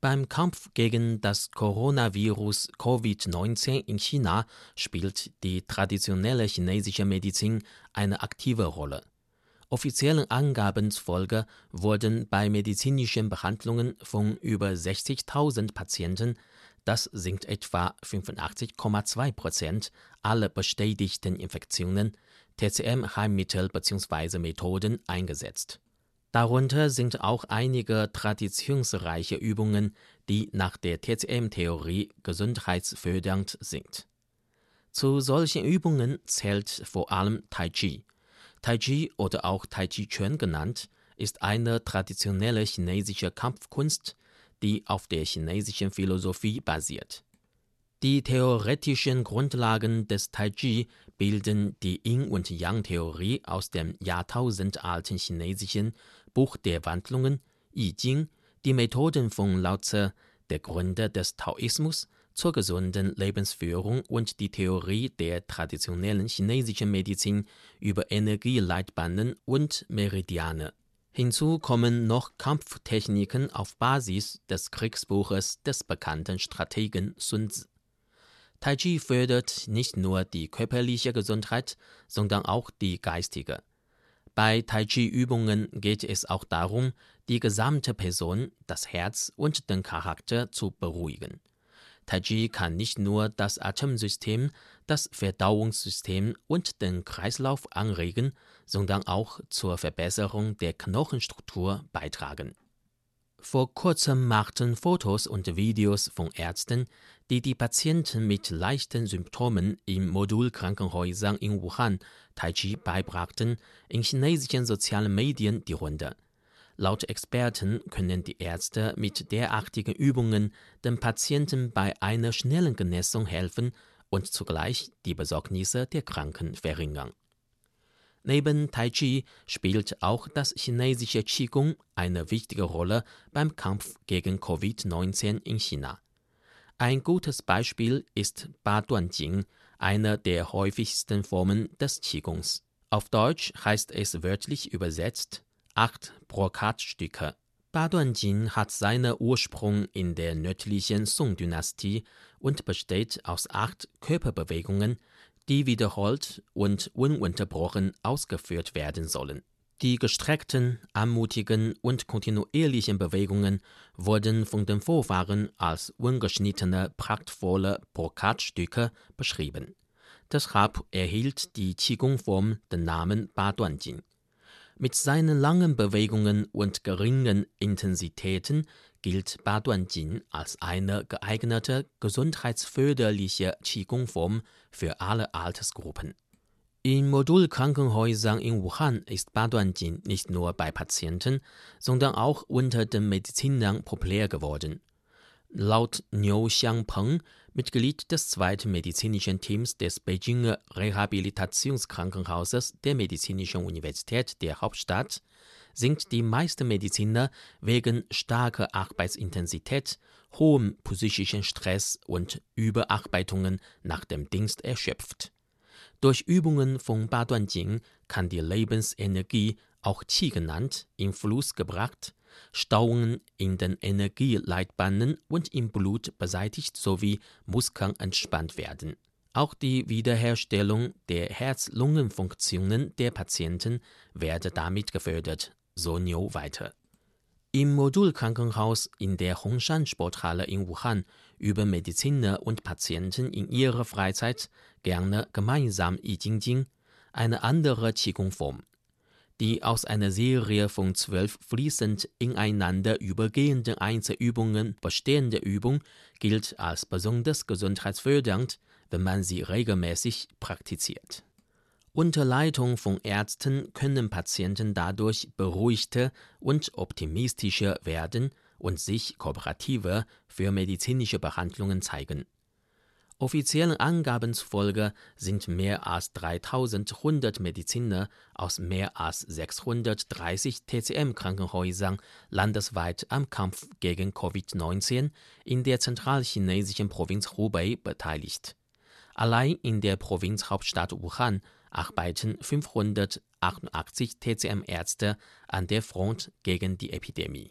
Beim Kampf gegen das Coronavirus Covid-19 in China spielt die traditionelle chinesische Medizin eine aktive Rolle. Offiziellen Angaben zufolge wurden bei medizinischen Behandlungen von über 60.000 Patienten, das sind etwa 85,2 Prozent aller bestätigten Infektionen, TCM-Heilmittel bzw. Methoden eingesetzt. Darunter sind auch einige traditionsreiche Übungen, die nach der TCM-Theorie gesundheitsfördernd sind. Zu solchen Übungen zählt vor allem Tai Chi. Tai Chi oder auch Tai Chi Chuan genannt, ist eine traditionelle chinesische Kampfkunst, die auf der chinesischen Philosophie basiert. Die theoretischen Grundlagen des Tai Chi bilden die Yin- und Yang-Theorie aus dem jahrtausendalten chinesischen Buch der Wandlungen, I Ching, die Methoden von Lao Tse, der Gründer des Taoismus, zur gesunden Lebensführung und die Theorie der traditionellen chinesischen Medizin über Energieleitbahnen und Meridiane. Hinzu kommen noch Kampftechniken auf Basis des Kriegsbuches des bekannten Strategen Sun Tzu. Tai Chi fördert nicht nur die körperliche Gesundheit, sondern auch die geistige. Bei Tai Chi-Übungen geht es auch darum, die gesamte Person, das Herz und den Charakter zu beruhigen. Tai Chi kann nicht nur das Atemsystem, das Verdauungssystem und den Kreislauf anregen, sondern auch zur Verbesserung der Knochenstruktur beitragen. Vor kurzem machten Fotos und Videos von Ärzten, die die Patienten mit leichten Symptomen in Modulkrankenhäusern in Wuhan Tai Chi beibrachten, in chinesischen sozialen Medien die Runde. Laut Experten können die Ärzte mit derartigen Übungen den Patienten bei einer schnellen Genesung helfen und zugleich die Besorgnisse der Kranken verringern. Neben Tai Chi spielt auch das chinesische Qigong eine wichtige Rolle beim Kampf gegen Covid-19 in China. Ein gutes Beispiel ist Ba Duan Jing, eine der häufigsten Formen des Qigongs. Auf Deutsch heißt es wörtlich übersetzt acht Brokatstücke. Ba Duan Jing hat seinen Ursprung in der nördlichen Song-Dynastie und besteht aus acht Körperbewegungen, die wiederholt und ununterbrochen ausgeführt werden sollen. Die gestreckten, anmutigen und kontinuierlichen Bewegungen wurden von den Vorfahren als ungeschnittene, prachtvolle Brokatstücke beschrieben. Deshalb erhielt die Qigong-Form den Namen Ba Duan Jing. Mit seinen langen Bewegungen und geringen Intensitäten gilt Ba Duan Jin als eine geeignete gesundheitsförderliche Qigong-Form für alle Altersgruppen. In Modulkrankenhäusern in Wuhan ist Ba Duan Jin nicht nur bei Patienten, sondern auch unter den Medizinern populär geworden. Laut Niu Xiangpeng, Mitglied des zweiten medizinischen Teams des Beijinger Rehabilitationskrankenhauses der Medizinischen Universität der Hauptstadt, sind die meisten Mediziner wegen starker Arbeitsintensität, hohem psychischen Stress und Überarbeitungen nach dem Dienst erschöpft. Durch Übungen von Ba Duan Jing kann die Lebensenergie, auch Qi genannt, in Fluss gebracht, Stauungen in den Energieleitbahnen und im Blut beseitigt sowie Muskeln entspannt werden. Auch die Wiederherstellung der Herz-Lungen-Funktionen der Patienten werde damit gefördert, so Niu weiter. Im Modulkrankenhaus in der Hongshan-Sporthalle in Wuhan üben Mediziner und Patienten in ihrer Freizeit gerne gemeinsam I Ching Ching, eine andere Qigong-Form. Die aus einer Serie von zwölf fließend ineinander übergehenden Einzelübungen bestehende Übung gilt als besonders gesundheitsfördernd, wenn man sie regelmäßig praktiziert. Unter Leitung von Ärzten können Patienten dadurch beruhigter und optimistischer werden und sich kooperativer für medizinische Behandlungen zeigen. Offiziellen Angaben zufolge sind mehr als 3100 Mediziner aus mehr als 630 TCM-Krankenhäusern landesweit am Kampf gegen Covid-19 in der zentralchinesischen Provinz Hubei beteiligt. Allein in der Provinzhauptstadt Wuhan arbeiten 588 TCM-Ärzte an der Front gegen die Epidemie